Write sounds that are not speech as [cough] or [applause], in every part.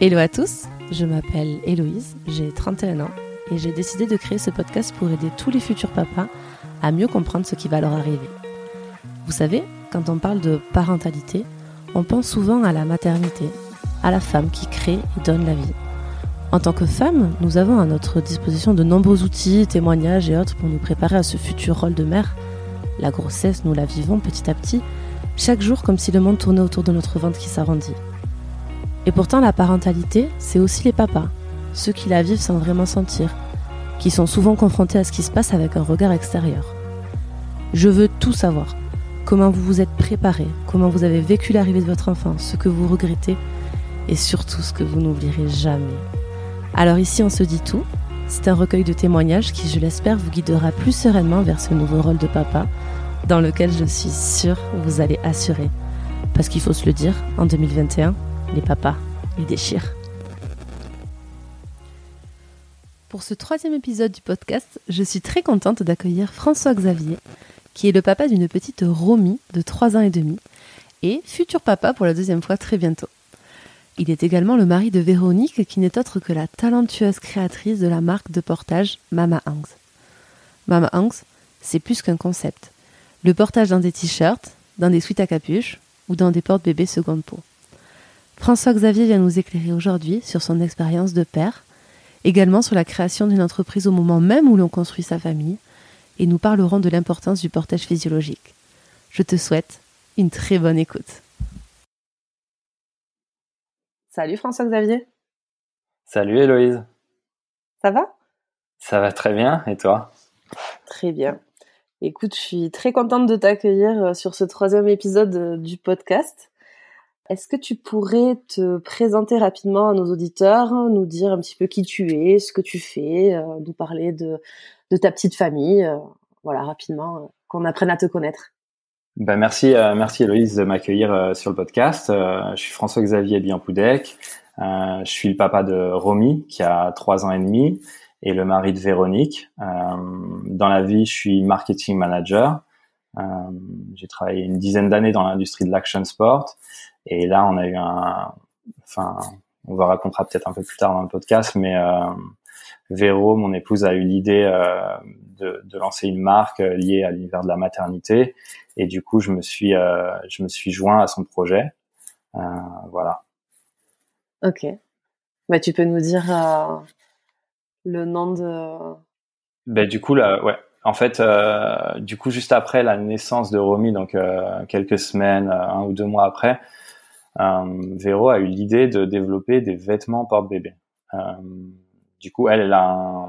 Hello à tous, je m'appelle Héloïse, j'ai 31 ans et j'ai décidé de créer ce podcast pour aider tous les futurs papas à mieux comprendre ce qui va leur arriver. Vous savez, quand on parle de parentalité, on pense souvent à la maternité, à la femme qui crée et donne la vie. En tant que femme, nous avons à notre disposition de nombreux outils, témoignages et autres pour nous préparer à ce futur rôle de mère. La grossesse, nous la vivons petit à petit, chaque jour comme si le monde tournait autour de notre ventre qui s'arrondit. Et pourtant, la parentalité, c'est aussi les papas, ceux qui la vivent sans vraiment sentir, qui sont souvent confrontés à ce qui se passe avec un regard extérieur. Je veux tout savoir. Comment vous vous êtes préparé, comment vous avez vécu l'arrivée de votre enfant, ce que vous regrettez et surtout ce que vous n'oublierez jamais. Alors ici, on se dit tout. C'est un recueil de témoignages qui, je l'espère, vous guidera plus sereinement vers ce nouveau rôle de papa, dans lequel je suis sûre vous allez assurer. Parce qu'il faut se le dire, en 2021, les papas, ils déchirent. Pour ce troisième épisode du podcast, je suis très contente d'accueillir François Xavier, qui est le papa d'une petite Romy de 3 ans et demi, et futur papa pour la deuxième fois très bientôt. Il est également le mari de Véronique, qui n'est autre que la talentueuse créatrice de la marque de portage Mama Hanks. Mama Hanks, c'est plus qu'un concept. Le portage dans des t-shirts, dans des suites à capuche ou dans des portes-bébés seconde peau. François Xavier vient nous éclairer aujourd'hui sur son expérience de père, également sur la création d'une entreprise au moment même où l'on construit sa famille, et nous parlerons de l'importance du portage physiologique. Je te souhaite une très bonne écoute. Salut François Xavier. Salut Héloïse. Ça va? Ça va très bien, et toi? Très bien. Écoute, je suis très contente de t'accueillir euh, sur ce troisième épisode euh, du podcast. Est-ce que tu pourrais te présenter rapidement à nos auditeurs, nous dire un petit peu qui tu es, ce que tu fais, euh, nous parler de, de ta petite famille, voilà, rapidement, qu'on apprenne à te connaître? Ben merci, euh, merci Héloïse de m'accueillir euh, sur le podcast. Euh, je suis François-Xavier Bianpoudec. je suis le papa de Romy qui a trois ans et demi et le mari de Véronique. dans la vie, je suis marketing manager. J'ai travaillé une dizaine d'années dans l'industrie de l'action sport et là, on a eu un, enfin, on va racontera peut-être un peu plus tard dans le podcast, mais Véro, mon épouse, a eu l'idée de, de, lancer une marque liée à l'univers de la maternité et du coup, je me suis, euh, je me suis joint à son projet. Euh, voilà. Ok. Bah, tu peux nous dire euh, le nom de. Ben, du coup, là, ouais. En fait, euh, du coup, juste après la naissance de Romy, donc euh, quelques semaines, un ou deux mois après, Véro a eu l'idée de développer des vêtements porte-bébé. du coup, elle, elle a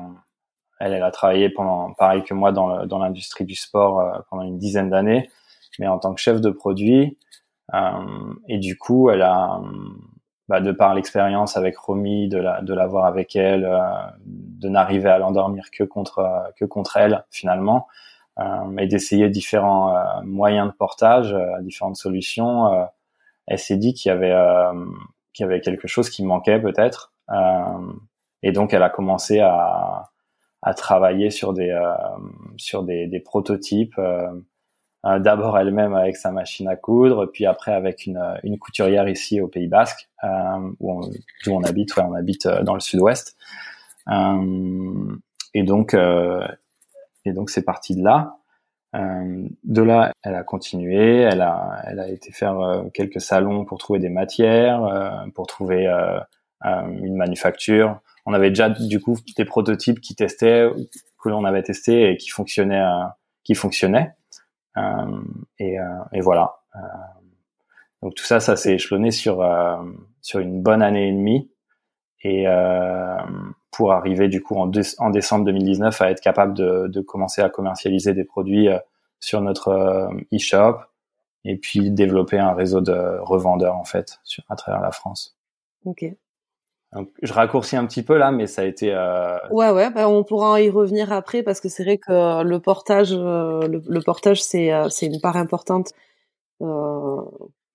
elle, elle a travaillé pendant, pareil que moi, dans, l'industrie du sport pendant une dizaine d'années mais en tant que chef de produit. Euh, et du coup, elle a, bah, de par l'expérience avec Romy, de la, de l'avoir avec elle, euh, de n'arriver à l'endormir que contre que contre elle finalement, euh, et d'essayer différents euh, moyens de portage, euh, différentes solutions. Euh, elle s'est dit qu'il y avait qu'il y avait quelque chose qui manquait peut-être, et donc elle a commencé à à travailler sur des sur des, des prototypes euh, d'abord elle-même avec sa machine à coudre, puis après avec une, une couturière ici au Pays Basque, euh, où on, où on habite, ouais, on habite euh, dans le sud-ouest. Euh, et donc, euh, et donc c'est parti de là. De là, elle a continué, elle a, elle a été faire quelques salons pour trouver des matières, pour trouver une manufacture. On avait déjà du coup des prototypes qui testaient, que l'on avait testé et qui fonctionnaient, qui fonctionnaient. Euh, et, euh, et, voilà. Euh, donc tout ça, ça s'est échelonné sur sur une bonne année et demie et pour arriver du coup en, en, décembre 2019 à être capable de, de commencer à commercialiser des produits sur notre e-shop et puis développer un réseau de revendeurs en fait sur, à travers la France. Ok. Donc, je raccourcis un petit peu là, mais ça a été. Euh... Ouais, ouais, bah, on pourra y revenir après parce que c'est vrai que le portage, euh, le, portage, c'est euh, c'est une part importante, euh,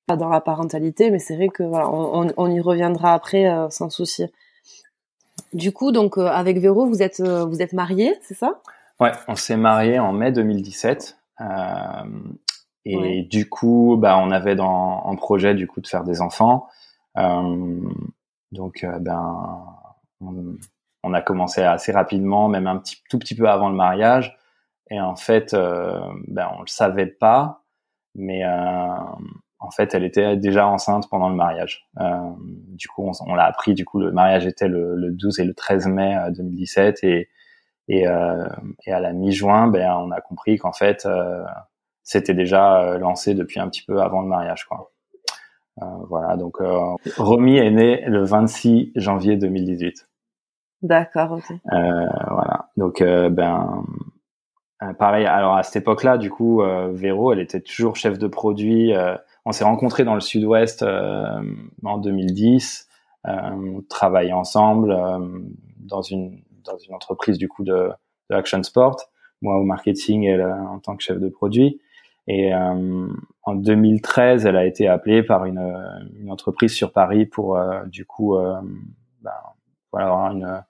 pas dans la parentalité, mais c'est vrai que voilà, on, on, y reviendra après euh, sans souci. Du coup, donc avec Véro, vous êtes vous êtes mariés, c'est ça? Ouais, on s'est mariés en mai 2017. et du coup, bah, on avait dans en projet du coup de faire des enfants. Euh, donc ben on, a commencé assez rapidement, même un petit tout petit peu avant le mariage. Et en fait, ben on le savait pas, mais en fait, elle était déjà enceinte pendant le mariage. Euh, du coup, on, l'a appris. Du coup, le mariage était le, 12 et le 13 mai 2017 euh, et et, euh, et à la mi-juin, ben on a compris qu'en fait, euh, c'était déjà lancé depuis un petit peu avant le mariage, quoi. voilà. Donc, Romy est né le 26 janvier 2018. D'accord. Ok. voilà. Donc, ben pareil. Alors à cette époque-là, du coup, Véro, elle était toujours chef de produit on s'est rencontrés dans le sud-ouest euh, en 2010. Euh, on travaillait ensemble euh, dans une dans une entreprise du coup de, de Action Sport, moi au marketing et en tant que chef de produit. Et en 2013, elle a été appelée par une, une entreprise sur Paris pour du coup ben, voilà une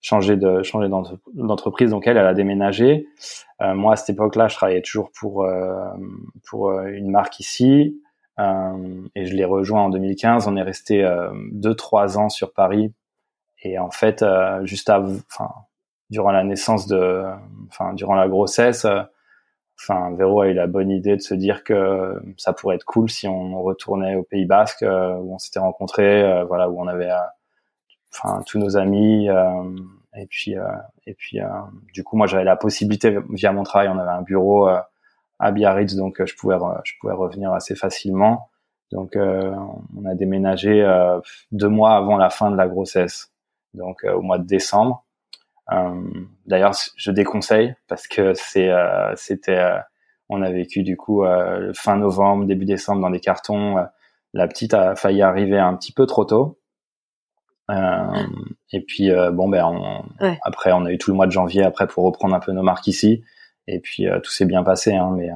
changer de changer d'entreprise. Donc elle, elle a déménagé. moi à cette époque-là, je travaillais toujours pour pour une marque ici. Euh, et je l'ai rejoint en 2015. On est resté euh, deux trois ans sur Paris. Et en fait, euh, juste avant, enfin, durant la naissance de, enfin, durant la grossesse, enfin, Véro a eu la bonne idée de se dire que ça pourrait être cool si on retournait au Pays Basque où on s'était rencontrés, voilà, où on avait, enfin, tous nos amis. et puis, et puis, du coup, moi, j'avais la possibilité via mon travail, on avait un bureau à Biarritz, donc euh, je pouvais je pouvais revenir assez facilement. Donc euh, on a déménagé euh, deux mois avant la fin de la grossesse, donc au mois de décembre. D'ailleurs, je déconseille parce que c'est c'était on a vécu du coup fin novembre, début décembre dans des cartons. la petite a failli arriver un petit peu trop tôt. Euh, et puis bon ben on, après on a eu tout le mois de janvier après pour reprendre un peu nos marques ici. Et puis euh, tout s'est bien passé, hein, mais euh,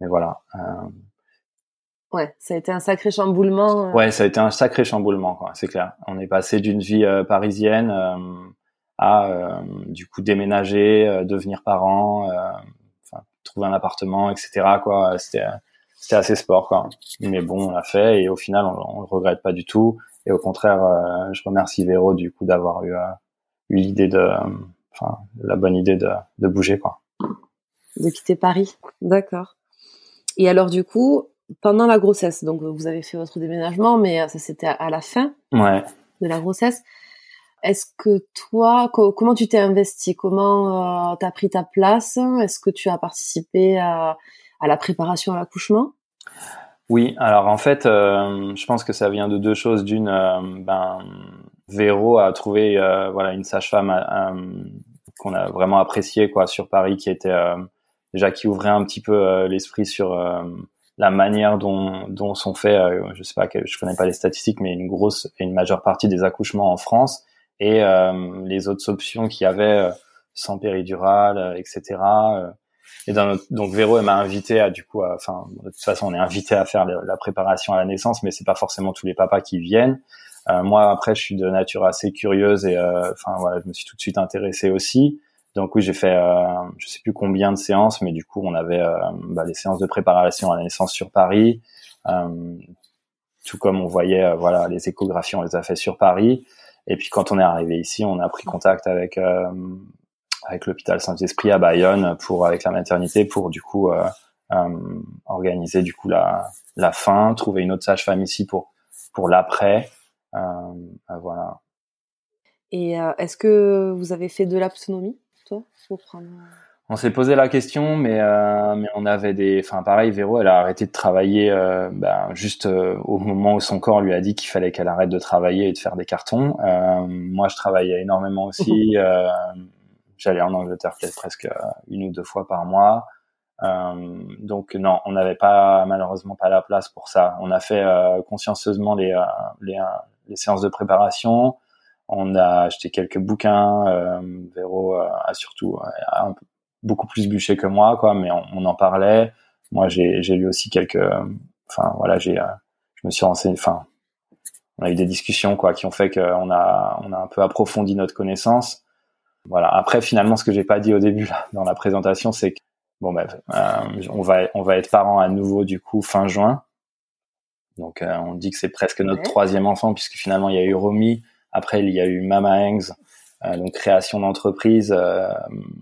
mais voilà. Euh. Ouais, ça a été un sacré chamboulement. Ouais, ça a été un sacré chamboulement, quoi. C'est clair. On est passé d'une vie parisienne à du coup déménager, devenir parent, enfin, trouver un appartement, etc. Quoi. C'était c'était assez sport, quoi. Mais bon, on l'a fait et au final, on, on le regrette pas du tout. Et au contraire, je remercie Véro du coup d'avoir eu, eu l'idée de, enfin, la bonne idée de, de bouger, quoi de quitter Paris. D'accord. Et alors du coup, pendant la grossesse, donc vous avez fait votre déménagement, mais euh, ça c'était à la fin de la grossesse. Est-ce que toi, comment tu t'es investi? Comment euh, tu as pris ta place? Est-ce que tu as participé à, la préparation à l'accouchement? Oui, alors en fait, euh, je pense que ça vient de deux choses. D'une, ben, Véro a trouvé voilà une sage-femme qu'on a vraiment appréciée quoi sur Paris, qui était déjà qui ouvrait un petit peu euh, l'esprit sur euh, la manière dont, dont sont faits, euh, je sais pas, je connais pas les statistiques, mais une grosse et une majeure partie des accouchements en France et les autres options qu'il y avait sans péridurale, etc. Et dans donc Véro elle m'a invité à du coup, enfin de toute façon on est invité à faire la, préparation à la naissance, mais c'est pas forcément tous les papas qui viennent. moi après je suis de nature assez curieuse et enfin voilà je me suis tout de suite intéressé aussi. Donc oui, j'ai fait, euh, je sais plus combien de séances, mais du coup, on avait euh, bah, les séances de préparation à la naissance sur Paris, euh, tout comme on voyait, euh, voilà, les échographies, on les a fait sur Paris. Et puis quand on est arrivé ici, on a pris contact avec euh, avec l'hôpital Saint-Esprit à Bayonne pour avec la maternité pour du coup organiser du coup la la fin, trouver une autre sage-femme ici pour pour l'après, voilà. Et est-ce que vous avez fait de l'autonomie on s'est posé la question, mais, euh, mais on avait des, enfin pareil, Véro, elle a arrêté de travailler euh, ben, juste euh, au moment où son corps lui a dit qu'il fallait qu'elle arrête de travailler et de faire des cartons. moi, je travaillais énormément aussi. [laughs] J'allais en Angleterre peut-être presque une ou deux fois par mois. donc non, on n'avait pas malheureusement pas la place pour ça. On a fait consciencieusement les, les, les séances de préparation. On a acheté quelques bouquins. Euh, Véro euh, a surtout un peu, beaucoup plus bûché que moi, quoi. Mais on, en parlait. Moi, j'ai lu aussi quelques. Enfin, voilà, j'ai. Euh, je me suis renseigné. Enfin, on a eu des discussions, quoi, qui ont fait qu'on a on a un peu approfondi notre connaissance. Voilà. Après, finalement, ce que j'ai pas dit au début là, dans la présentation, c'est que bon, ben, on va on va être parents à nouveau du coup fin juin. Donc on dit que c'est presque notre troisième enfant puisque finalement il y a eu Romy, après il y a eu Mama Hangs, donc création d'entreprise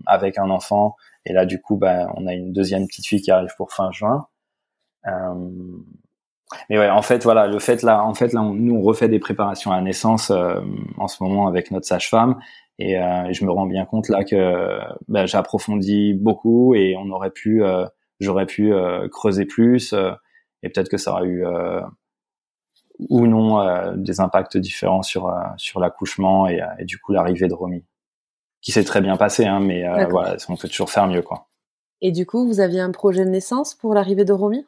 avec un enfant. Et là du coup, ben, on a une deuxième petite fille qui arrive pour fin juin. mais ouais, en fait, voilà, le fait là, en fait là, nous on refait des préparations à la naissance en ce moment avec notre sage-femme et, euh, je me rends bien compte là que bah, j'approfondis beaucoup et on aurait pu, euh, j'aurais pu euh, creuser plus et peut-être que ça aurait eu ou non des impacts différents sur sur l'accouchement et, et, du coup l'arrivée de Romy, qui s'est très bien passé, hein, mais voilà, on peut toujours faire mieux quoi. Et du coup, vous aviez un projet de naissance pour l'arrivée de Romy?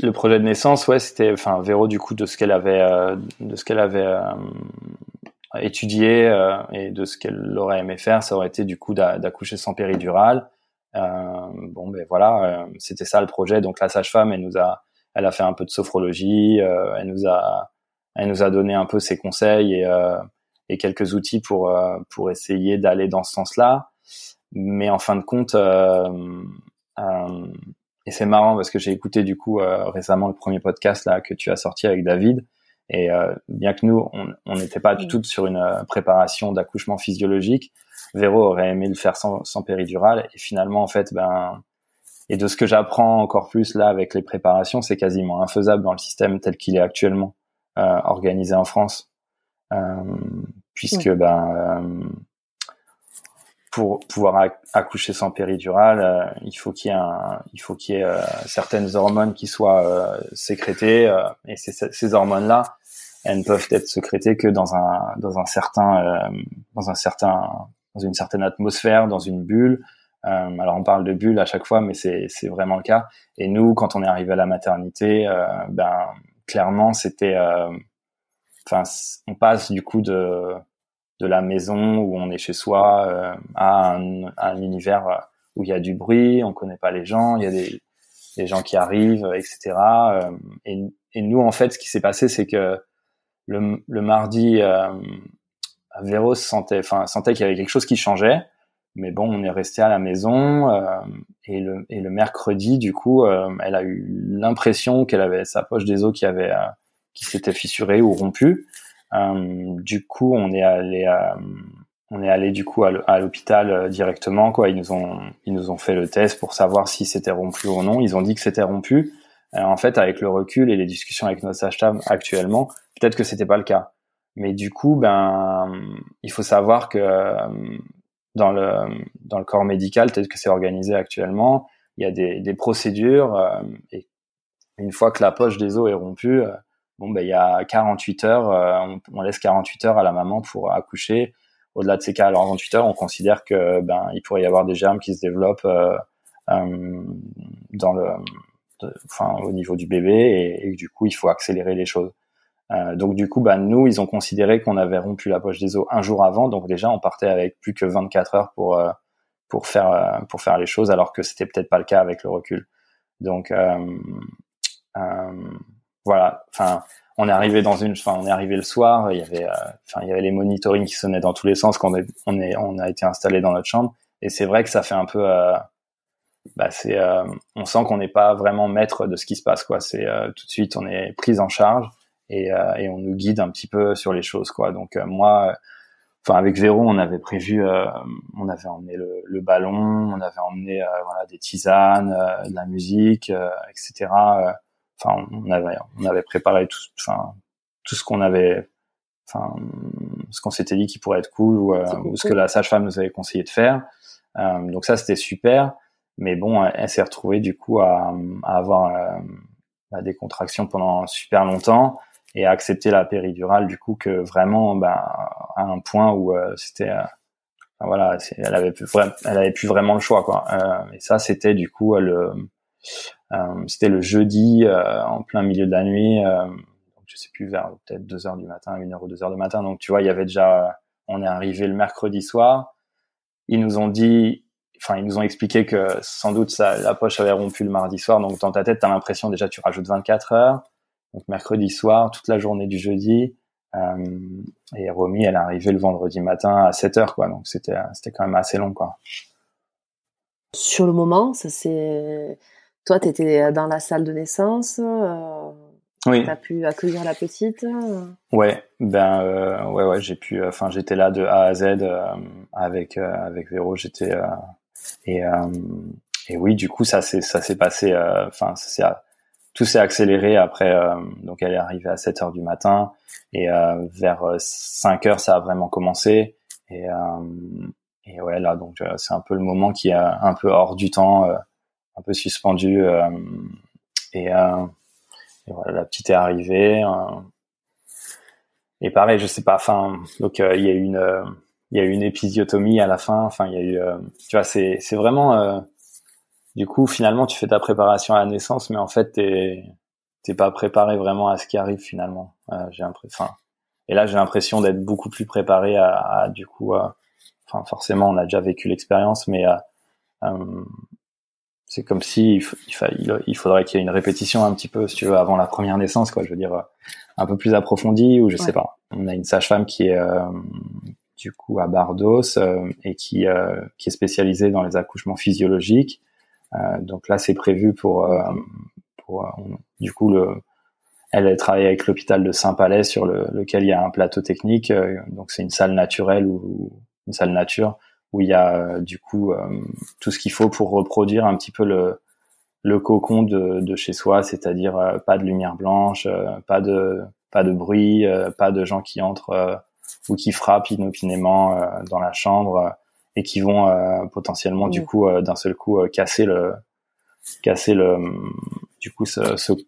Le projet de naissance, ouais, c'était, enfin, Véro, du coup, de ce qu'elle avait, de ce qu'elle avait étudier euh, et de ce qu'elle aurait aimé faire, ça aurait été du coup d'accoucher sans péridurale. Euh, bon, ben voilà, euh, c'était ça le projet. Donc la sage-femme, elle nous a, elle a fait un peu de sophrologie, elle nous a, elle nous a donné un peu ses conseils et, et quelques outils pour pour essayer d'aller dans ce sens-là. Mais en fin de compte, et c'est marrant parce que j'ai écouté du coup récemment le premier podcast là que tu as sorti avec David et euh, bien que nous, on n'était pas du tout sur une euh, préparation d'accouchement physiologique, Véro aurait aimé le faire sans, sans péridurale. Et finalement, en fait, ben, et de ce que j'apprends encore plus là avec les préparations, c'est quasiment infaisable dans le système tel qu'il est actuellement euh, organisé en France, euh, puisque ben pour pouvoir accoucher sans péridurale, il faut qu'il y ait un, il faut qu'il y ait certaines hormones qui soient sécrétées et ces, ces hormones là, elles ne peuvent être sécrétées que dans un dans un certain euh, dans un certain dans une certaine atmosphère, dans une bulle. Euh, alors on parle de bulle à chaque fois, mais c'est vraiment le cas. Et nous, quand on est arrivé à la maternité, euh, ben clairement c'était, enfin on passe du coup de la maison où on est chez soi à un, un univers où il y a du bruit, on connaît pas les gens, il y a des, gens qui arrivent, etc. et, nous, en fait, ce qui s'est passé, c'est que le, mardi, euh, Véro sentait, enfin, sentait qu'il y avait quelque chose qui changeait. Mais bon, on est resté à la maison euh, et, le, et le mercredi, du coup, euh, elle a eu l'impression qu'elle avait sa poche des os qui avait euh, qui s'était fissurée ou rompue. du coup, on est allé on est allé du coup à l'hôpital directement quoi. Ils nous ont ils nous ont fait le test pour savoir si c'était rompu ou non. Ils ont dit que c'était rompu. en fait, avec le recul et les discussions avec notre sage-femme actuellement, Peut-être que c'était pas le cas. Mais du coup, ben, il faut savoir que euh, dans le dans le corps médical, tel que c'est organisé actuellement, il y a des, des procédures euh, et une fois que la poche des os est rompue, euh, bon ben il y a 48 heures, on, on, laisse 48 heures à la maman pour accoucher. Au-delà de ces 48 heures, on considère que ben il pourrait y avoir des germes qui se développent dans le, enfin au niveau du bébé et, et du coup il faut accélérer les choses. Euh, donc du coup, bah, nous, ils ont considéré qu'on avait rompu la poche des os un jour avant. Donc déjà, on partait avec plus que 24 heures pour euh, pour faire euh, pour faire les choses, alors que c'était peut-être pas le cas avec le recul. Donc voilà. Enfin, on est arrivé dans une, enfin, on est arrivé le soir. Il y avait, enfin, il y avait les monitorings qui sonnaient dans tous les sens quand on est, on est, on a été installé dans notre chambre. Et c'est vrai que ça fait un peu bah c'est on sent qu'on n'est pas vraiment maître de ce qui se passe quoi c'est tout de suite on est pris en charge et, euh, et, on nous guide un petit peu sur les choses quoi. Donc euh, moi, enfin avec Véro, on avait prévu, euh, on avait emmené le, le, ballon, on avait emmené voilà des tisanes, de la musique, etc. Enfin on avait on avait préparé tout, enfin tout ce qu'on avait enfin ce qu'on s'était dit qui pourrait être cool ou, ou ce que la sage-femme nous avait conseillé de faire. Euh, donc ça c'était super, mais bon, elle, s'est retrouvée du coup à, à avoir euh, des contractions pendant super longtemps et accepter la péridurale du coup que vraiment ben, à un point où euh, c'était euh, voilà elle avait plus elle avait plus vraiment le choix quoi. Euh, et ça c'était du coup le c'était le jeudi en plein milieu de la nuit je sais plus vers peut-être 2 heures du matin 1 heure ou 2 heures du matin. Donc tu vois il y avait déjà on est arrivé le mercredi soir. Ils nous ont dit enfin ils nous ont expliqué que sans doute ça, la poche avait rompu le mardi soir. Donc dans ta tête tu as l'impression déjà tu rajoutes 24 heures donc mercredi soir, toute la journée du jeudi. Euh, et Romy, elle est arrivée le vendredi matin à 7 heures, quoi. Donc c'était c'était quand même assez long, quoi. Sur le moment, ça c'est toi, tu étais dans la salle de naissance. Euh, oui. T'as pu accueillir la petite Ouais, ben ouais ouais, j'ai pu. Enfin, j'étais là de A à Z avec avec Véro. J'étais et et oui, du coup, ça s'est ça s'est passé. Enfin, ça tout s'est accéléré après. donc, elle est arrivée à 7 heures du matin et vers 5 heures, ça a vraiment commencé. Et et ouais, là, donc c'est un peu le moment qui est un peu hors du temps, un peu suspendu. et et voilà, la petite est arrivée. Euh, et pareil, je sais pas. Enfin, donc euh, il y a une, euh, il y a une épisiotomie à la fin. Enfin, il y a eu, tu vois, c'est, c'est vraiment. Du coup, finalement, tu fais ta préparation à la naissance, mais en fait, t'es, t'es pas préparé vraiment à ce qui arrive finalement. j'ai l'impression. et là, j'ai l'impression d'être beaucoup plus préparé à, à du coup. Enfin, forcément, on a déjà vécu l'expérience, mais c'est comme si il, il, faudrait qu'il y ait une répétition un petit peu, si tu veux, avant la première naissance, quoi. Je veux dire, euh, un peu plus approfondie, ou je sais pas. On a une sage-femme qui est euh, du coup à Bardos euh, et qui qui est spécialisée dans les accouchements physiologiques. Donc là, c'est prévu pour pour du coup le elle, elle travaille avec l'hôpital de Saint-Palais sur le, lequel il y a un plateau technique. donc c'est une salle naturelle ou une salle nature où il y a euh, du coup euh, tout ce qu'il faut pour reproduire un petit peu le, le cocon de, de chez soi, c'est-à-dire euh, pas de lumière blanche, pas de pas de bruit, pas de gens qui entrent ou qui frappent inopinément dans la chambre et qui vont potentiellement du coup d'un seul coup casser le casser le du coup ce,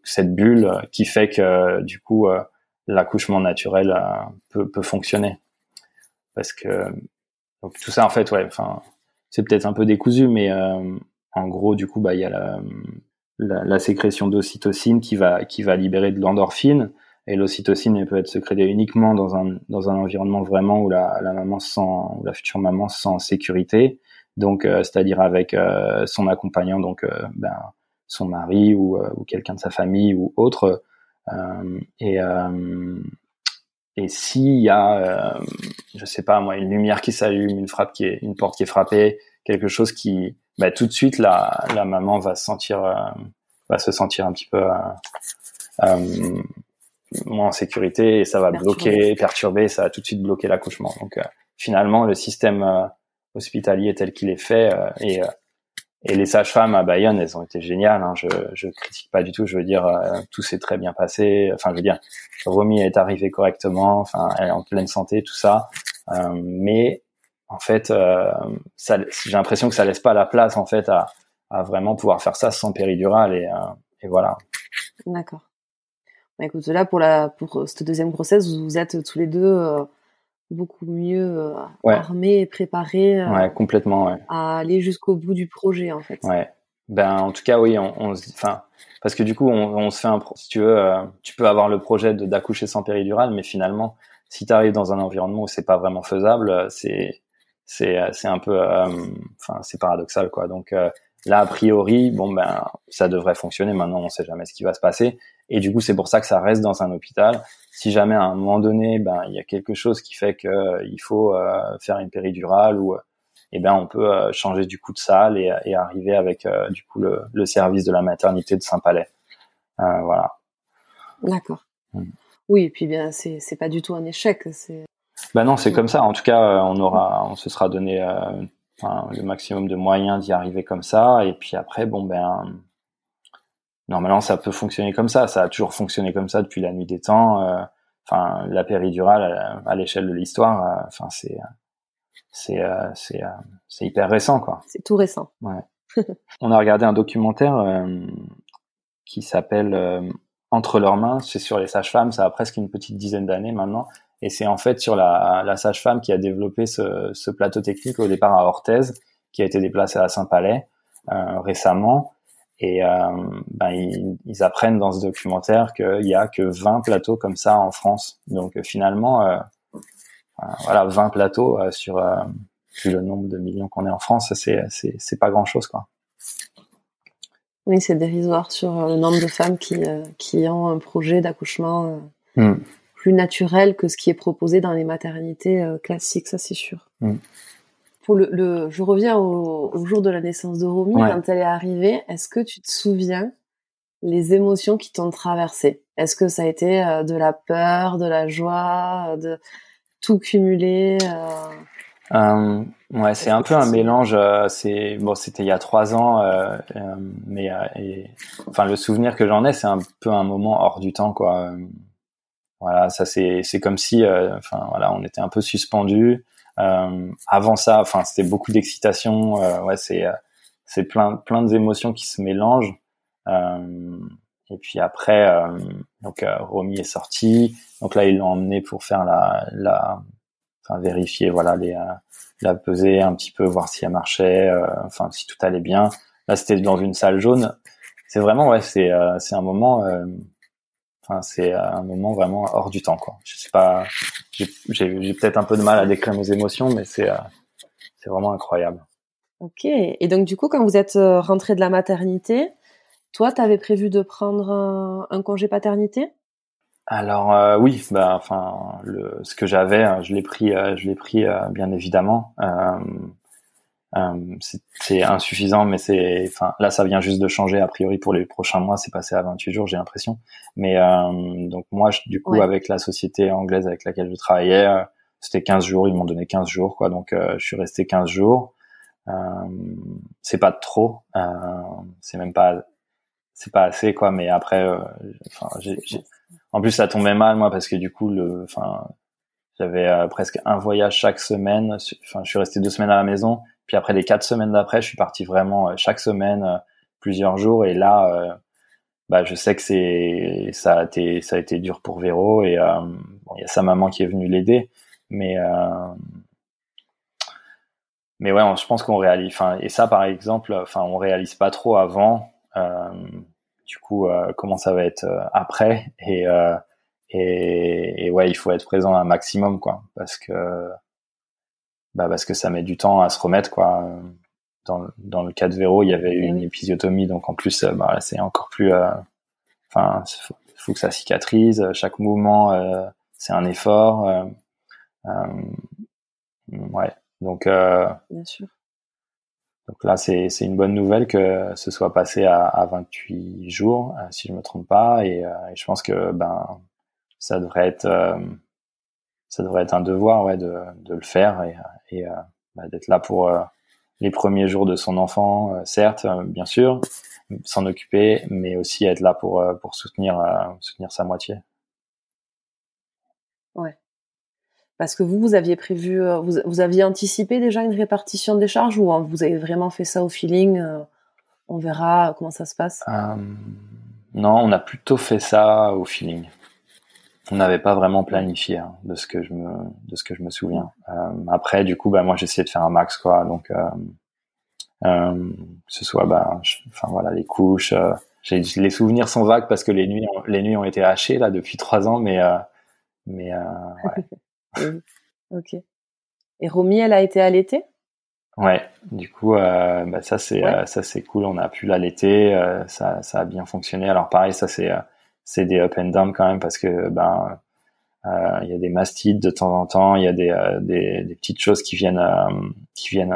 cette bulle qui fait que du coup l'accouchement naturel peut, peut fonctionner. Parce que donc tout ça en fait, ouais, enfin c'est peut-être un peu décousu, mais euh, en gros du coup bah il y a la, la, la sécrétion d'ocytocine qui va qui va libérer de l'endorphine et l'ocytocine peut être sécrétée uniquement dans un dans un environnement vraiment où la, la maman se sent où la future maman se sent en sécurité. Donc euh, c'est-à-dire avec euh, son accompagnant donc ben son mari ou, ou quelqu'un de sa famille ou autre. Et et s'il y a, euh, je sais pas moi, une lumière qui s'allume, une frappe qui est, une porte qui est frappée, quelque chose qui, bah, tout de suite la, la maman va se sentir, euh, va se sentir un petit peu euh, euh moins en sécurité et ça va bloquer, perturber, ça va tout de suite bloquer l'accouchement. Donc euh, finalement, le système hospitalier tel qu'il est fait et et les sages-femmes à Bayonne, elles ont été géniales. Hein. Je, je critique pas du tout. Je veux dire, euh, tout s'est très bien passé. Enfin, je veux dire, Romy est arrivée correctement. Enfin, elle est en pleine santé, tout ça. Euh, mais en fait, euh, j'ai l'impression que ça laisse pas la place en fait à, à vraiment pouvoir faire ça sans péridurale et, euh, et voilà. D'accord. Bah, écoute, là pour la pour cette deuxième grossesse, vous êtes tous les deux beaucoup mieux euh, armé et préparé euh, complètement à aller jusqu'au bout du projet en fait. Ouais. Ben en tout cas oui, on, on enfin parce que du coup on, on, se fait un si tu veux euh, tu peux avoir le projet d'accoucher sans péridurale mais finalement si tu arrives dans un environnement où c'est pas vraiment faisable, c'est c'est c'est un peu enfin c'est paradoxal quoi. Donc là a priori bon ben ça devrait fonctionner maintenant on sait jamais ce qui va se passer et du coup c'est pour ça que ça reste dans un hôpital si jamais à un moment donné, ben il y a quelque chose qui fait que euh, il faut euh, faire une péridurale ou euh, eh ben on peut changer du coup de salle et, et arriver avec du coup le, le, service de la maternité de Saint-Palais. voilà. D'accord. Mm. Oui, et puis bien c'est c'est pas du tout un échec. C'est. Ben non, c'est mm. comme ça. En tout cas, on aura, on se sera donné enfin, le maximum de moyens d'y arriver comme ça. Et puis après, bon ben normalement ça peut fonctionner comme ça. Ça a toujours fonctionné comme ça depuis la nuit des temps. Euh, enfin, la péridurale à, l'échelle de l'histoire, euh, enfin c'est c'est euh, c'est c'est hyper récent quoi. C'est tout récent. Ouais. [laughs] On a regardé un documentaire qui s'appelle Entre leurs mains. C'est sur les sages-femmes. Ça a presque une petite dizaine d'années maintenant. Et c'est en fait sur la, la sage-femme qui a développé ce, ce, plateau technique au départ à Orthez, qui a été déplacé à Saint-Palais euh, récemment. Et euh, ben, ils, apprennent dans ce documentaire qu'il y a que 20 plateaux comme ça en France. Donc finalement, euh, voilà, 20 plateaux sur vu le nombre de millions qu'on est en France, c'est c'est pas grand chose quoi. Oui, c'est dérisoire sur le nombre de femmes qui qui ont un projet d'accouchement hmm. Plus naturel que ce qui est proposé dans les maternités classiques, ça c'est sûr. Hmm le, je reviens au, jour de la naissance de Romy, quand elle est arrivée, est-ce que tu te souviens les émotions qui t'ont traversé Est-ce que ça a été de la peur, de la joie, de tout cumulé euh, ouais, c'est un peu un mélange. Euh, c'est bon, c'était il y a trois ans, euh, euh mais et, enfin le souvenir que j'en ai, c'est un peu un moment hors du temps, quoi. Voilà, ça c'est c'est comme si, enfin voilà, on était un peu suspendu. avant ça, enfin c'était beaucoup d'excitation. ouais, c'est c'est plein plein d'émotions qui se mélangent. et puis après, donc Romy est sorti. Donc là, ils l'ont emmené pour faire la la enfin vérifier voilà les euh, la peser un petit peu voir si elle marchait euh, enfin si tout allait bien là c'était dans une salle jaune c'est vraiment ouais c'est euh, c'est un moment enfin c'est un moment vraiment hors du temps quoi. Je sais pas j'ai peut-être un peu de mal à décrire mes émotions mais c'est c'est vraiment incroyable. Ok. Et donc du coup quand vous êtes rentré de la maternité toi tu avais prévu de prendre un, congé paternité? Alors euh, oui, bah enfin le, ce que j'avais, euh, je l'ai pris, euh, je l'ai pris bien évidemment. C'est insuffisant, mais c'est, enfin là ça vient juste de changer a priori pour les prochains mois, c'est passé à 28 jours, j'ai l'impression. Mais donc moi, du coup, avec la société anglaise avec laquelle je travaillais, c'était 15 jours, ils m'ont donné 15 jours quoi, donc je suis resté 15 jours. c'est pas trop, c'est même pas, c'est pas assez quoi, mais après, enfin en plus, ça tombait mal, moi, parce que du coup, le, enfin, j'avais euh, presque un voyage chaque semaine. Enfin, je suis resté deux semaines à la maison. Puis après les quatre semaines d'après, je suis parti vraiment euh, chaque semaine, euh, plusieurs jours. Et là, bah, je sais que c'est, ça a été, ça a été dur pour Véro. Et bon, il y a sa maman qui est venue l'aider, mais mais ouais, je pense qu'on réalise. Enfin, et ça, par exemple, enfin, on réalise pas trop avant du coup euh, comment ça va être euh, après? Et, euh, et, et ouais il faut être présent un maximum quoi parce que bah parce que ça met du temps à se remettre quoi. Dans, dans le cas de Véro il y avait eu une épisiotomie donc en plus bah, c'est encore plus enfin faut, faut que ça cicatrise. Chaque mouvement c'est un effort ouais. Donc Bien sûr. Donc là, c'est une bonne nouvelle que ce soit passé à, à 28 jours, euh, si je me trompe pas, et, euh, et, je pense que ben ça devrait être euh, ça devrait être un devoir ouais de, de le faire et, et bah, d'être là pour les premiers jours de son enfant, certes, bien sûr, s'en occuper, mais aussi être là pour pour soutenir soutenir sa moitié. Ouais. Parce que vous, vous aviez prévu, euh, vous, vous, aviez anticipé déjà une répartition des charges ou hein, vous avez vraiment fait ça au feeling euh, On verra comment ça se passe? Euh, non, on a plutôt fait ça au feeling. On n'avait pas vraiment planifié hein, de ce que je me de ce que je me souviens. après, du coup, bah moi j'essayais de faire un max quoi. Donc que ce soit bah, enfin voilà les couches. les souvenirs sont vagues parce que les nuits les nuits ont été hachées là depuis trois ans, mais mais ouais. [laughs] ok. Et Romy, elle a été allaitée Ouais, du coup, euh, bah ça c'est euh, ça c'est cool. On a pu l'allaiter, euh, ça ça a bien fonctionné. Alors pareil, ça c'est c'est des up and down quand même parce que ben il y a des mastites de temps en temps, il y a des, des, des petites choses qui viennent qui viennent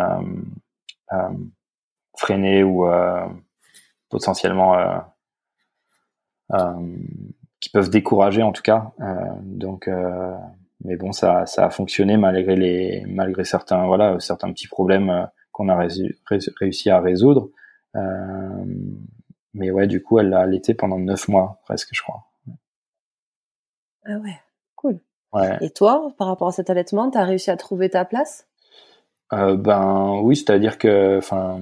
freiner ou potentiellement qui peuvent décourager en tout cas. donc mais bon, ça, ça a fonctionné malgré les, malgré certains, voilà, certains petits problèmes euh, qu'on a réussi à résoudre. Euh, mais ouais, du coup, elle l'a allaité pendant neuf mois, presque, je crois. Ah ouais, cool. Ouais. Et toi, par rapport à cet allaitement, tu as réussi à trouver ta place? Euh, Ben oui, c'est-à-dire que, enfin,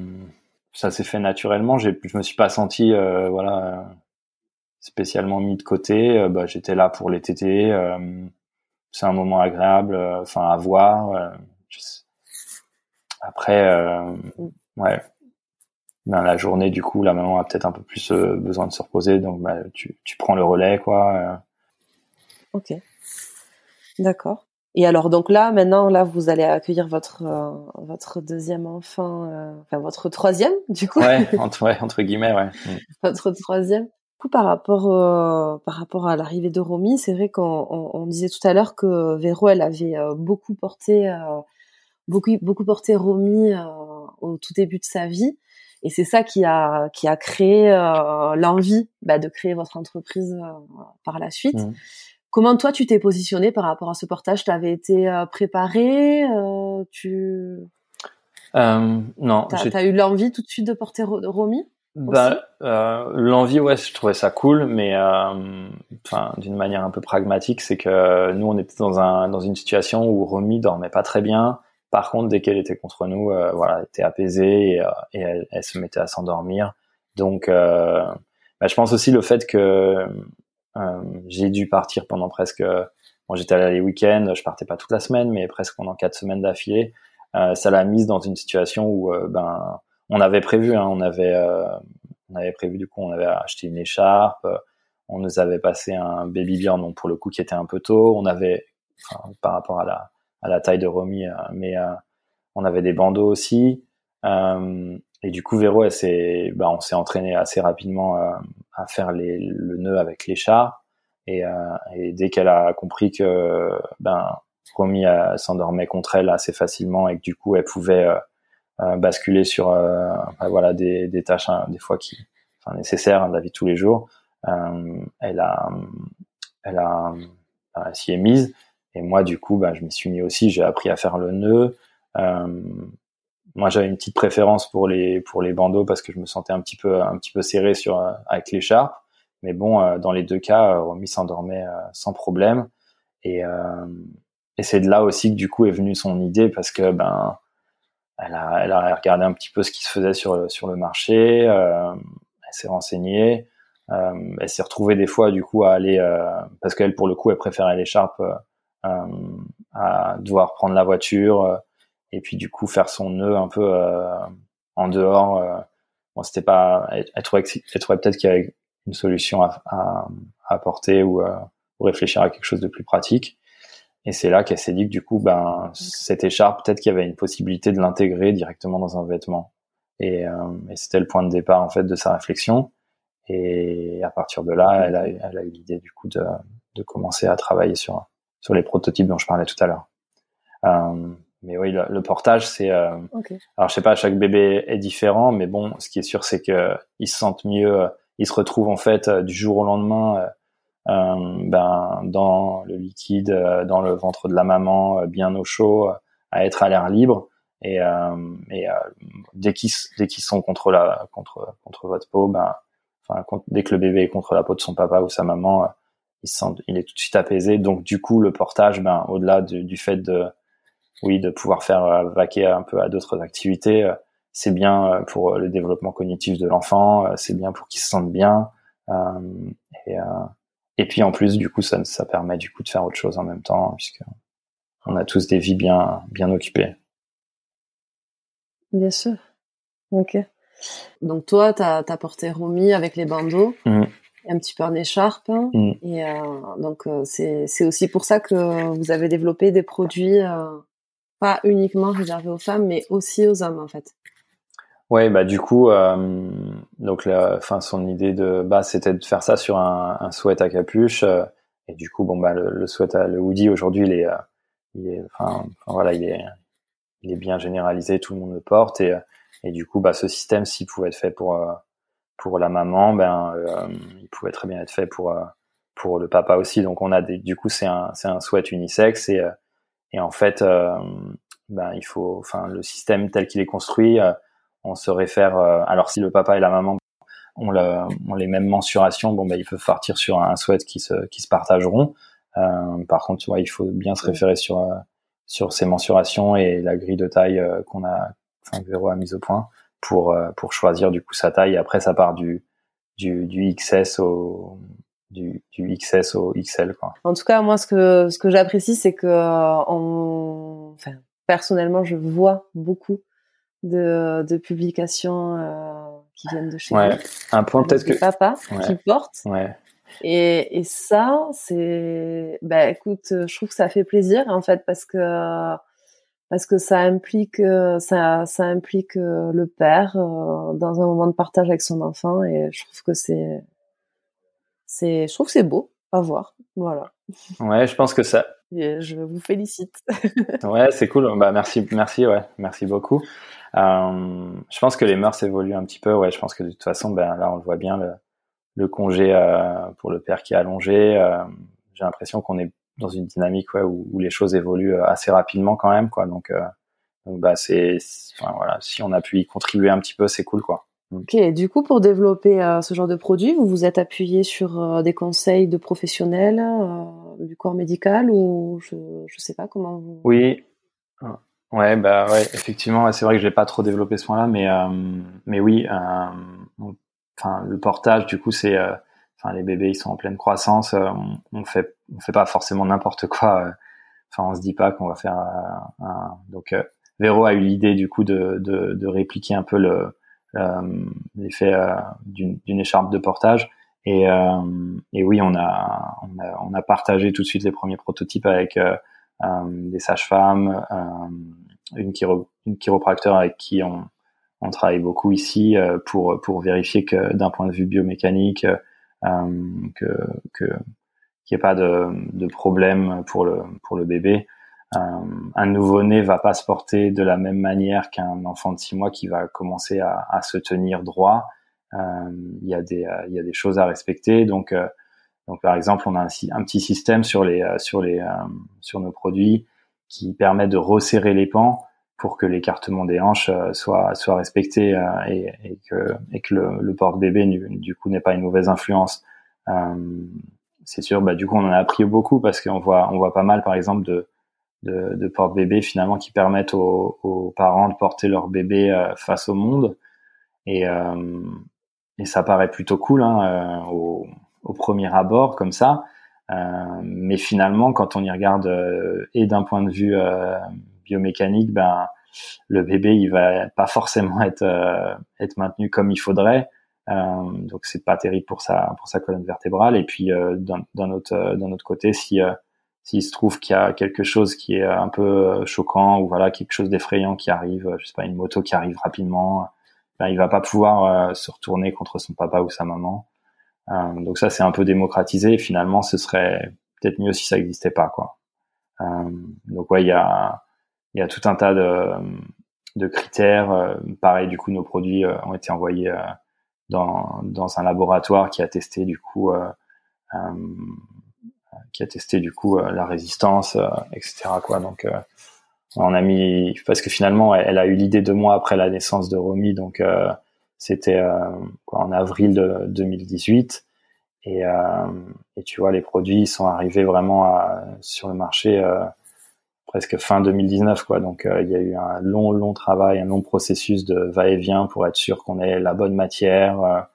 ça s'est fait naturellement. Je me suis pas senti, euh, voilà, spécialement mis de côté. Euh, bah, j'étais là pour les tétés c'est un moment agréable, enfin à voir. Après, mm. ouais, ben, la journée du coup, la maman a peut-être un peu plus besoin de se reposer, donc bah, tu, tu prends le relais, quoi. Ok, d'accord. Et alors donc là, maintenant, là, vous allez accueillir votre votre deuxième enfant, enfin votre troisième, du coup. Ouais, [laughs] entre, ouais, entre guillemets, ouais. Mm. votre troisième coup, par rapport euh, par rapport à l'arrivée de Romy, c'est vrai qu'on on, disait tout à l'heure que Véro, elle avait euh, beaucoup porté euh, beaucoup beaucoup porté Romy au tout début de sa vie. Et c'est ça qui a qui a créé euh, l'envie bah, de créer votre entreprise euh, par la suite. Mmh. Comment toi tu t'es positionné par rapport à ce portage? Tu avais été euh, préparé Tu non, t'as as eu l'envie tout de suite de porter Romy bah, l'envie, ouais, je trouvais ça cool, mais enfin, d'une manière un peu pragmatique, c'est que nous, on était dans un dans une situation où Romy dormait pas très bien. Par contre, dès qu'elle était contre nous, euh, voilà, elle était apaisée et, euh, et elle, elle, se mettait à s'endormir. Donc, euh, bah, je pense aussi le fait que euh, j'ai dû partir pendant presque, bon, j'étais allé les week-ends, je partais pas toute la semaine, mais presque pendant quatre semaines d'affilée. ça l'a mise dans une situation où, ben, on avait prévu, hein, on avait, on avait prévu du coup, on avait acheté une écharpe, on nous avait passé un baby beer, donc pour le coup qui était un peu tôt, on avait, enfin, par rapport à la à la taille de Romy, euh, mais euh, on avait des bandeaux aussi. Euh, et du coup, Véro, bah, on s'est entraîné assez rapidement à faire le nœud avec les chars. Et, dès qu'elle a compris que ben Romy s'endormait contre elle assez facilement et que du coup elle pouvait basculer sur bah, voilà des, tâches hein, des fois qui enfin, nécessaires dans la vie de tous les jours, elle a elle s'y est mise et moi, du coup, bah, je m'y suis mis aussi. J'ai appris à faire le nœud. Euh, moi, j'avais une petite préférence pour les pour les bandeaux parce que je me sentais un petit peu un petit peu serré sur euh, avec l'écharpe. Mais bon, euh, dans les deux cas, Romy s'endormait sans problème. Et, et c'est de là aussi que du coup est venue son idée parce que ben elle a, elle a regardé un petit peu ce qui se faisait sur sur le marché. elle s'est renseignée. elle s'est retrouvée des fois du coup à aller parce qu'elle pour le coup elle préférait l'écharpe euh, à devoir prendre la voiture euh, et puis du coup faire son nœud un peu euh, en dehors. bon, c'était pas. Elle, trouvait, peut-être qu'il y avait une solution à, à, apporter ou, ou réfléchir à quelque chose de plus pratique. Et c'est là qu'elle s'est dit que du coup, ben, cette écharpe, peut-être qu'il y avait une possibilité de l'intégrer directement dans un vêtement. Et, euh, et c'était le point de départ en fait de sa réflexion. Et à partir de là, elle a, elle a eu l'idée du coup de, de commencer à travailler sur sur les prototypes dont je parlais tout à l'heure. Euh, mais oui, le, portage, c'est. Euh, alors, je sais pas, chaque bébé est différent, mais bon, ce qui est sûr, c'est que ils se sentent mieux. Ils se retrouvent en fait euh, du jour au lendemain, euh, ben, dans le liquide, dans le ventre de la maman, bien au chaud, à être à l'air libre. Et, et dès qu'ils dès qu'ils sont contre la contre contre votre peau, ben, enfin, dès que le bébé est contre la peau de son papa ou sa maman, il, sent, il est tout de suite apaisé. Donc du coup, le portage, ben, au-delà du, du, fait de, oui, de pouvoir faire euh, vaquer un peu à d'autres activités, euh, c'est bien euh, pour le développement cognitif de l'enfant, c'est bien pour qu'il se sente bien. et, et puis en plus, du coup, ça, ça permet du coup de faire autre chose en même temps, puisque on a tous des vies bien, bien occupées. Bien sûr. Ok. Donc toi, tu as, porté Romy avec les bandeaux. Mmh un petit peu en écharpe. Mm. Et euh, donc euh, c'est c'est aussi pour ça que vous avez développé des produits euh, pas uniquement réservés aux femmes, mais aussi aux hommes en fait. Ouais, bah du coup, donc la, enfin son idée de base c'était de faire ça sur un, un sweat à capuche. et du coup, bon bah le, le sweat, à, le hoodie aujourd'hui, il est, il est, enfin, voilà, il est, il est bien généralisé, tout le monde le porte et et du coup, bah ce système, s'il pouvait être fait pour pour la maman, ben, euh, il pouvait très bien être fait pour euh, pour le papa aussi. Donc on a des, du coup c'est un c'est un sweat unisexe et euh, et en fait ben il faut enfin le système tel qu'il est construit, on se réfère alors si le papa et la maman ont, le, ont les mêmes mensurations, bon ben ils peuvent partir sur un sweat qui se qui se partageront. par contre, vois, il faut bien se référer sur sur ces mensurations et la grille de taille qu'on a, enfin Véro a mise au point pour euh, pour choisir du coup sa taille. Après, ça part du du, du XS au du, du, XS au XL quoi. En tout cas, moi ce que ce que j'apprécie c'est que on, enfin, personnellement, je vois beaucoup de, de publications euh, qui viennent de chez ouais. Un point peut-être que papa qui porte. Ouais. Et, et ça, c'est, bah écoute, je trouve que ça fait plaisir en fait parce que parce que ça implique euh, ça, ça implique euh, le père euh, dans un moment de partage avec son enfant et je trouve que c'est c'est je trouve que c'est beau à voir. Voilà. Ouais, je pense que ça. [laughs] je vous félicite. [laughs] ouais, c'est cool. Bah merci, merci, ouais, merci beaucoup. Euh, je pense que les mœurs évoluent un petit peu. Ouais, je pense que de toute façon, ben là, on le voit bien, le, le congé euh, pour le père qui est allongé. Euh, j'ai l'impression qu'on est dans une dynamique ouais, où, où, les choses évoluent euh, assez rapidement quand même, quoi. Donc, euh, donc bah c'est, enfin, voilà, si on a pu y contribuer un petit peu, c'est cool, quoi. Ok, du coup, pour développer euh, ce genre de produit, vous vous êtes appuyé sur euh, des conseils de professionnels du corps médical ou je je sais pas comment vous. Oui, ouais, bah ouais, effectivement, c'est vrai que j'ai pas trop développé ce point-là, mais mais oui, enfin le portage, du coup, c'est, enfin les bébés ils sont en pleine croissance, on, on fait on fait pas forcément n'importe quoi. Enfin, on se dit pas qu'on va faire un, donc Véro a eu l'idée du coup de, de, répliquer un peu le euh, l'effet euh, d'une écharpe de portage. Et, euh, et oui, on a, on a, partagé tout de suite les premiers prototypes avec des sages-femmes, une, une chiropracteur avec qui on, on travaille beaucoup ici pour pour vérifier que d'un point de vue biomécanique euh, que que qu'il n'y ait pas de, de problème pour le pour le bébé un nouveau-né va pas se porter de la même manière qu'un enfant de six mois qui va commencer à, à se tenir droit. Euh, il y a des euh, il y a des choses à respecter. Donc euh, donc par exemple, on a un petit système sur les sur les sur nos produits qui permet de resserrer les pans pour que l'écartement des hanches soit soit respecté et, et, que et que le, le porte-bébé du coup n'est pas une mauvaise influence. c'est sûr, bah du coup on en a appris beaucoup parce qu'on voit on voit pas mal par exemple de de, de porte-bébé finalement qui permettent aux, aux, parents de porter leur bébé euh, face au monde. Et, euh, et ça paraît plutôt cool hein, euh, au, au, premier abord comme ça. mais finalement, quand on y regarde et d'un point de vue biomécanique, ben le bébé il va pas forcément [laughs] être être maintenu comme il faudrait. Euh, donc c'est pas terrible pour sa colonne vertébrale. Et puis euh, d'un autre d'un autre côté, si s'il se trouve qu'il y a quelque chose qui est un peu euh, choquant ou voilà quelque chose d'effrayant qui arrive, euh, je sais pas une moto qui arrive rapidement, ben, il va pas pouvoir euh, se retourner contre son papa ou sa maman. donc ça c'est un peu démocratisé. Finalement, ce serait peut-être mieux si ça n'existait pas quoi. donc ouais, il y a il y a tout un tas de de critères. pareil, du coup, nos produits ont été envoyés dans dans un laboratoire qui a testé du coup qui a testé du coup euh, la résistance, euh, etc. Quoi. Donc euh, on a mis parce que finalement elle, a eu l'idée deux mois après la naissance de Romy, donc c'était en avril de 2018. Et, et, tu vois, les produits sont arrivés vraiment à, sur le marché presque fin 2019, quoi. Donc il y a eu un long, long travail, un long processus de va-et-vient pour être sûr qu'on ait la bonne matière,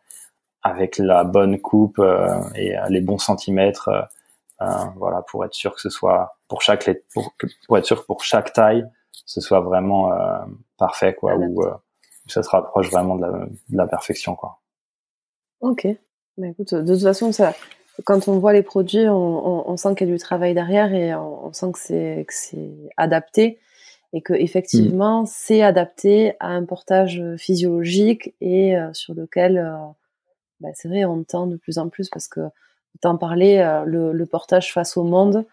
avec la bonne coupe et les bons centimètres euh, voilà, pour être sûr que ce soit pour chaque pour, pour être sûr que pour chaque taille, ce soit vraiment euh, parfait, quoi, ou euh, ça se rapproche vraiment de la, de la perfection, quoi. Ok. Mais écoute, de toute façon, ça, quand on voit les produits, on, on, on sent qu'il y a du travail derrière et on, on sent que c'est que c'est adapté et que effectivement mmh. c'est adapté à un portage physiologique et sur lequel bah, c'est vrai on tend de plus en plus parce que t'en parlais, euh, le, le, portage face au monde.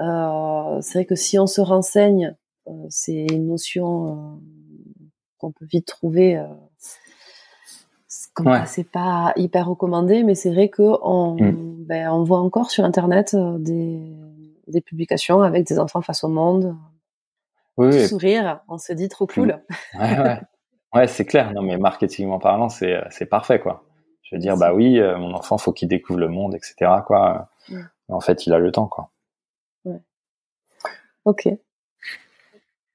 Euh, c'est vrai que si on se renseigne, euh, c'est une notion qu'on peut vite trouver. C'est pas hyper recommandé, mais c'est vrai que on, mm. ben, on voit encore sur internet des, des publications avec des enfants face au monde. Oui, sourire, on se dit trop cool. Ouais, ouais. [laughs] ouais c'est clair. Non, mais marketingment parlant, c'est c'est parfait quoi. Je veux dire, bah oui, euh, mon enfant, faut qu'il découvre le monde, etc. Quoi. En fait, il a le temps, quoi. Ouais. Ok.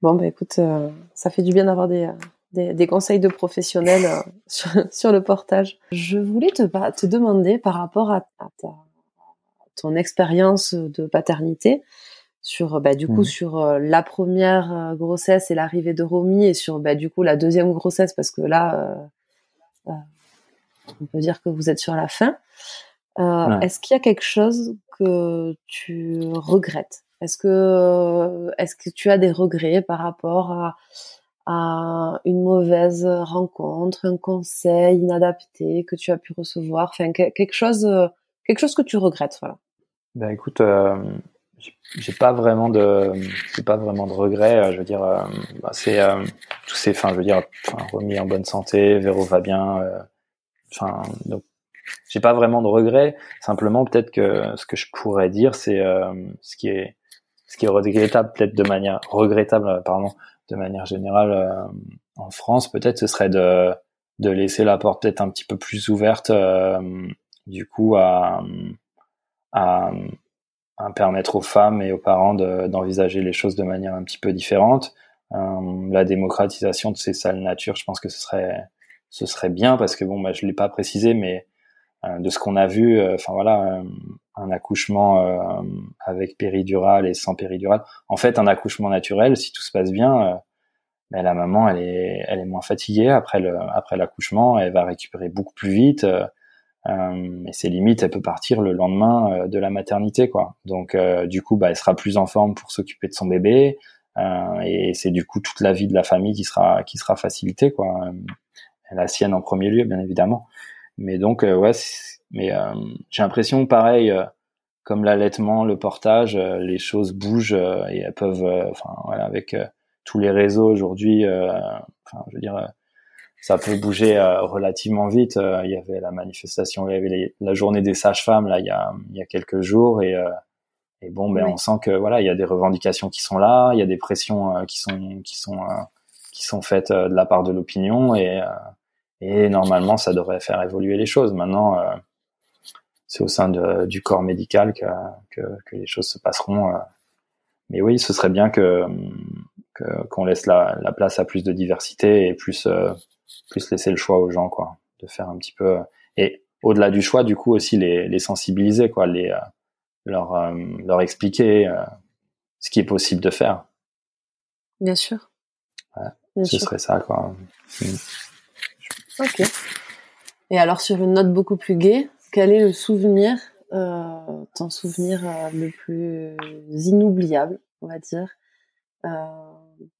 Bon, bah écoute, euh, ça fait du bien d'avoir des, des, des, conseils de professionnels euh, [laughs] sur, sur, le portage. Je voulais te, te demander par rapport à, à, ta, ton expérience de paternité, sur bah, du coup mmh. sur la première grossesse et l'arrivée de Romy et sur bah, du coup la deuxième grossesse parce que là on peut dire que vous êtes sur la fin. Euh, est-ce qu'il y a quelque chose que tu regrettes? Est-ce que est-ce que tu as des regrets par rapport à, à une mauvaise rencontre, un conseil inadapté que tu as pu recevoir, enfin quelque chose quelque chose que tu regrettes, voilà. Ben écoute, j'ai pas vraiment de j'ai pas vraiment de regrets je veux dire bah, c'est tous ces enfin je veux dire remis en bonne santé Véro va bien enfin donc j'ai pas vraiment de regrets. Simplement, peut-être que ce que je pourrais dire, c'est euh, ce qui est ce qui est regrettable, peut-être de manière regrettable, pardon, de manière générale euh, en France, peut-être ce serait de de laisser la porte peut-être un petit peu plus ouverte, euh, du coup, à, à, à permettre aux femmes et aux parents d'envisager les choses de manière un petit peu différente. la démocratisation de ces salles nature, je pense que ce serait ce serait bien parce que bon, bah, je l'ai pas précisé, mais euh, de ce qu'on a vu, euh, enfin voilà, euh, un accouchement avec péridurale et sans péridurale. En fait, un accouchement naturel, si tout se passe bien, ben, la maman, elle est, elle est moins fatiguée après le, après l'accouchement, elle va récupérer beaucoup plus vite. Euh, ses limites, elle peut partir le lendemain de la maternité, quoi. Donc, du coup, bah, elle sera plus en forme pour s'occuper de son bébé, euh, et c'est du coup toute la vie de la famille qui sera, qui sera facilitée, quoi. la sienne en premier lieu, bien évidemment. Mais donc, euh, ouais, mais euh, j'ai l'impression, pareil, euh, comme l'allaitement, le portage, les choses bougent et elles peuvent, enfin, voilà, avec tous les réseaux aujourd'hui, enfin, je veux dire, ça peut bouger relativement vite. il y avait la manifestation, il y avait la journée des sages-femmes là, il y a, il y a quelques jours et et bon, ben on sent que voilà, il y a des revendications qui sont là, il y a des pressions qui sont qui sont qui sont faites de la part de l'opinion et et normalement, ça devrait faire évoluer les choses. Maintenant, euh, c'est au sein de, du corps médical que, que, que, les choses se passeront. Euh. Mais oui, ce serait bien que qu'on laisse la, la, place à plus de diversité et plus euh, plus laisser le choix aux gens, quoi, de faire un petit peu. Et au-delà du choix, du coup aussi les, les sensibiliser, quoi, les leur leur expliquer ce qui est possible de faire. Bien sûr. Ouais, ce serait ça, quoi. Mm. Ok. Et alors sur une note beaucoup plus gaie, quel est le souvenir, euh, ton souvenir euh, le plus inoubliable, on va dire, euh,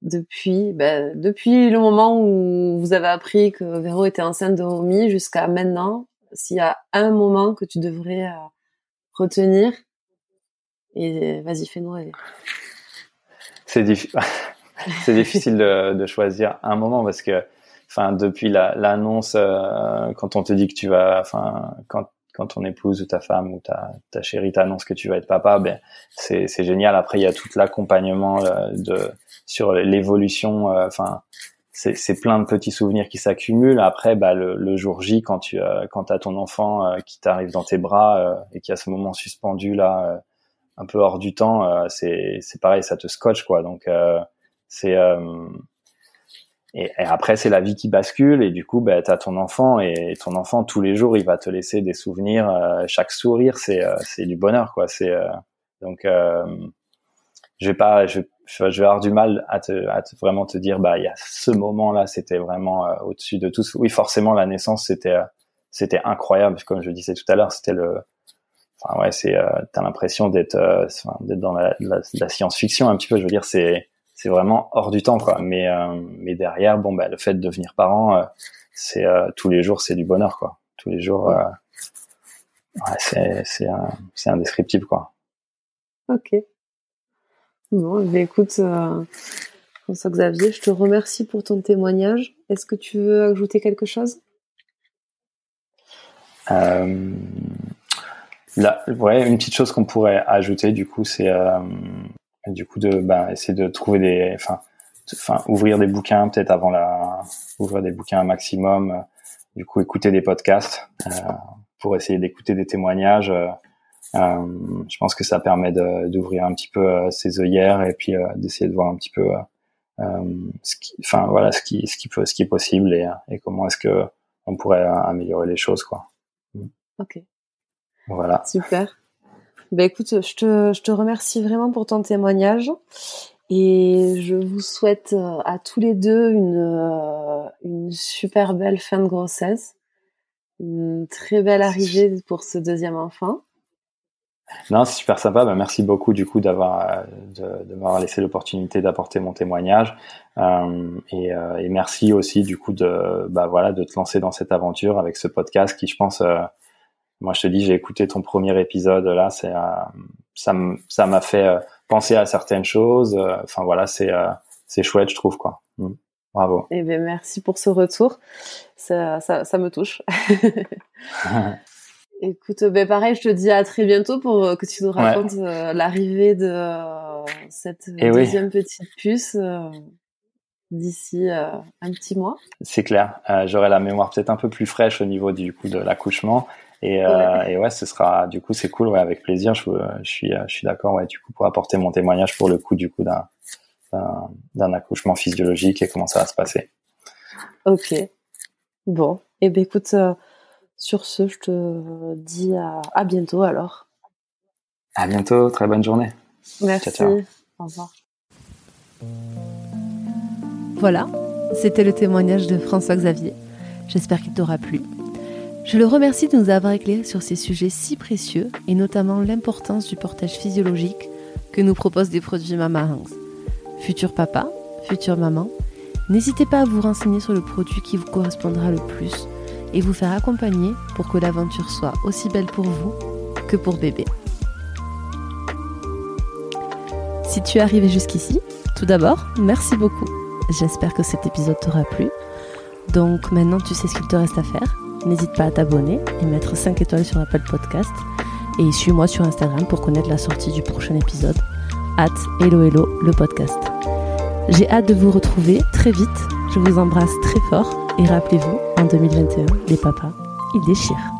depuis, ben, depuis le moment où vous avez appris que Véro était enceinte de Romy jusqu'à maintenant, s'il y a un moment que tu devrais retenir, et vas-y, fais-nous rêver. C'est [laughs] difficile. difficile de, choisir un moment parce que enfin depuis l'annonce euh, quand on te dit que tu vas enfin quand quand ton épouse ou ta femme ou ta, ta chérie t'annonce que tu vas être papa, ben c'est génial. Après il y a tout l'accompagnement euh, de sur l'évolution. Euh, enfin c'est c'est plein de petits souvenirs qui s'accumulent. Après bah le, le, jour J quand tu quand as ton enfant qui t'arrive dans tes bras et qui a ce moment suspendu là un peu hors du temps, c'est pareil, ça te scotche quoi. Donc c'est et, après, c'est la vie qui bascule et du coup, bah, tu as ton enfant et ton enfant, tous les jours, il va te laisser des souvenirs. Euh, chaque sourire, c'est euh, du bonheur, quoi. C'est euh, donc, je vais pas, je, je, vais avoir du mal à te, à vraiment te dire, bah, il y a ce moment-là, c'était vraiment au-dessus de tout. Oui, forcément, la naissance, c'était c'était incroyable. Comme je disais tout à l'heure, c'était le Enfin ouais, c'est t'as l'impression d'être d'être dans la, la science-fiction un petit peu. Je veux dire, c'est c'est vraiment hors du temps quoi. Mais euh, mais derrière, bon bah le fait de devenir parent, euh, c'est euh, tous les jours c'est du bonheur quoi. Tous les jours, ouais, c'est c'est c'est indescriptible quoi. Ok. Bon, bah, écoute, François Xavier, je te remercie pour ton témoignage. Est-ce que tu veux ajouter quelque chose? Là, ouais, une petite chose qu'on pourrait ajouter, du coup, c'est du coup de bah, essayer de trouver des enfin enfin ouvrir des bouquins peut-être avant la ouvrir des bouquins un maximum du coup écouter des podcasts euh, pour essayer d'écouter des témoignages euh, euh je pense que ça permet d'ouvrir un petit peu euh, ses œillères et puis euh, d'essayer de voir un petit peu ce qui enfin voilà ce qui ce qui peut ce qui est possible et, et comment est-ce que on pourrait améliorer les choses quoi. Ok. Voilà. Super bah écoute, je te, je te remercie vraiment pour ton témoignage et je vous souhaite euh, à tous les deux une, euh, une super belle fin de grossesse, une très belle arrivée pour ce deuxième enfant. Non, c'est super sympa. Bah, merci beaucoup du coup d'avoir euh, de, de m'avoir laissé l'opportunité d'apporter mon témoignage euh, et, euh, et, merci aussi du coup de bah voilà de te lancer dans cette aventure avec ce podcast qui je pense moi, je te dis, j'ai écouté ton premier épisode là, c'est ça ça m'a fait penser à certaines choses. Enfin voilà, c'est c'est chouette, je trouve quoi. Mm. Bravo. Eh bien, merci pour ce retour. Ça, ça, ça me touche. [laughs] Écoute, ben pareil, je te dis à très bientôt pour euh, que tu nous racontes euh, l'arrivée de euh, cette eh deuxième petite puce d'ici un petit mois. C'est clair. J'aurai la mémoire peut-être un peu plus fraîche au niveau du coup de l'accouchement. Et ouais. et ouais, ce sera du coup c'est cool, ouais, avec plaisir. Je, je suis, je suis d'accord, ouais, du coup pour apporter mon témoignage pour le coup du coup d'un d'un accouchement physiologique et comment ça va se passer. Ok. Bon. Et eh ben écoute, sur ce, je te dis à, bientôt alors. À bientôt, très bonne journée. Merci. Au revoir. Voilà, c'était le témoignage de François Xavier. J'espère qu'il t'aura plu. Je le remercie de nous avoir éclairé sur ces sujets si précieux et notamment l'importance du portage physiologique que nous proposent des produits Mama Hangs. Futur papa, future maman, n'hésitez pas à vous renseigner sur le produit qui vous correspondra le plus et vous faire accompagner pour que l'aventure soit aussi belle pour vous que pour bébé. Si tu es arrivé jusqu'ici, tout d'abord, merci beaucoup. J'espère que cet épisode t'aura plu. Donc maintenant tu sais ce qu'il te reste à faire. N'hésite pas à t'abonner et mettre 5 étoiles sur Apple Podcast. Et suis-moi sur Instagram pour connaître la sortie du prochain épisode. At Hello Hello le podcast. J'ai hâte de vous retrouver très vite. Je vous embrasse très fort et rappelez-vous, en 2021, les papas, ils déchirent.